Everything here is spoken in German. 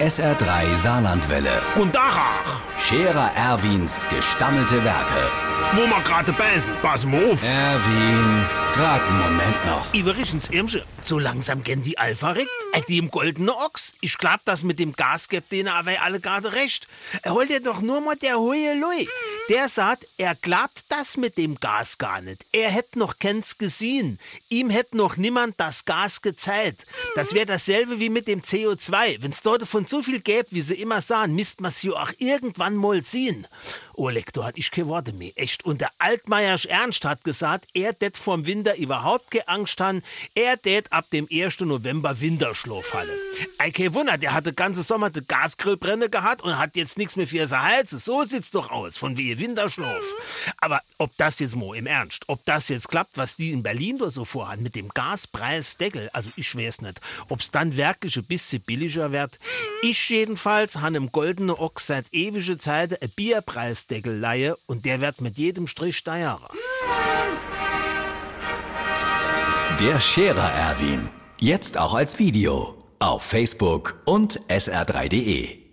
SR3 Saarlandwelle. Und Dachach, Scherer Erwins gestammelte Werke. wo wir gerade beißen, pass mal auf. Erwin, grad einen Moment noch. Iverichens Irmsche, so langsam gern die Alpha rickt. Äh, die im goldenen Ochs. Ich glaub, das mit dem Gas gibt denen aber alle gerade recht. Er holt dir doch nur mal der hohe Lui. Der sagt, er glaubt das mit dem Gas gar nicht. Er hätt noch keins gesehen. Ihm hätt noch niemand das Gas gezeigt. Das wäre dasselbe wie mit dem CO2. Wenn's dort von so viel gäbe, wie sie immer sahen, misst man's ja auch irgendwann mal sehen. Oh, Lektor, hat ich keine Worte mehr. Echt. Und der Altmeiersch Ernst hat gesagt, er det vom Winter überhaupt keine Angst han. Er det ab dem 1. November Winterschlaf halle. Ei, kein Wunder, der hatte ganze Sommer de Gasgrillbrände gehabt und hat jetzt nichts mehr für sein Hals. So sieht's doch aus, von wie Winterschlaf. Aber ob das jetzt mo im Ernst, ob das jetzt klappt, was die in Berlin da so vorhaben mit dem Gaspreisdeckel, also ich weiß nicht, ob's dann wirklich ein bisschen billiger wird. Ich jedenfalls han im Goldene Ochs seit ewige Zeit ein Bierpreisdeckel leihe und der wird mit jedem Strich steirer. Der Scherer Erwin. Jetzt auch als Video. Auf Facebook und sr3.de.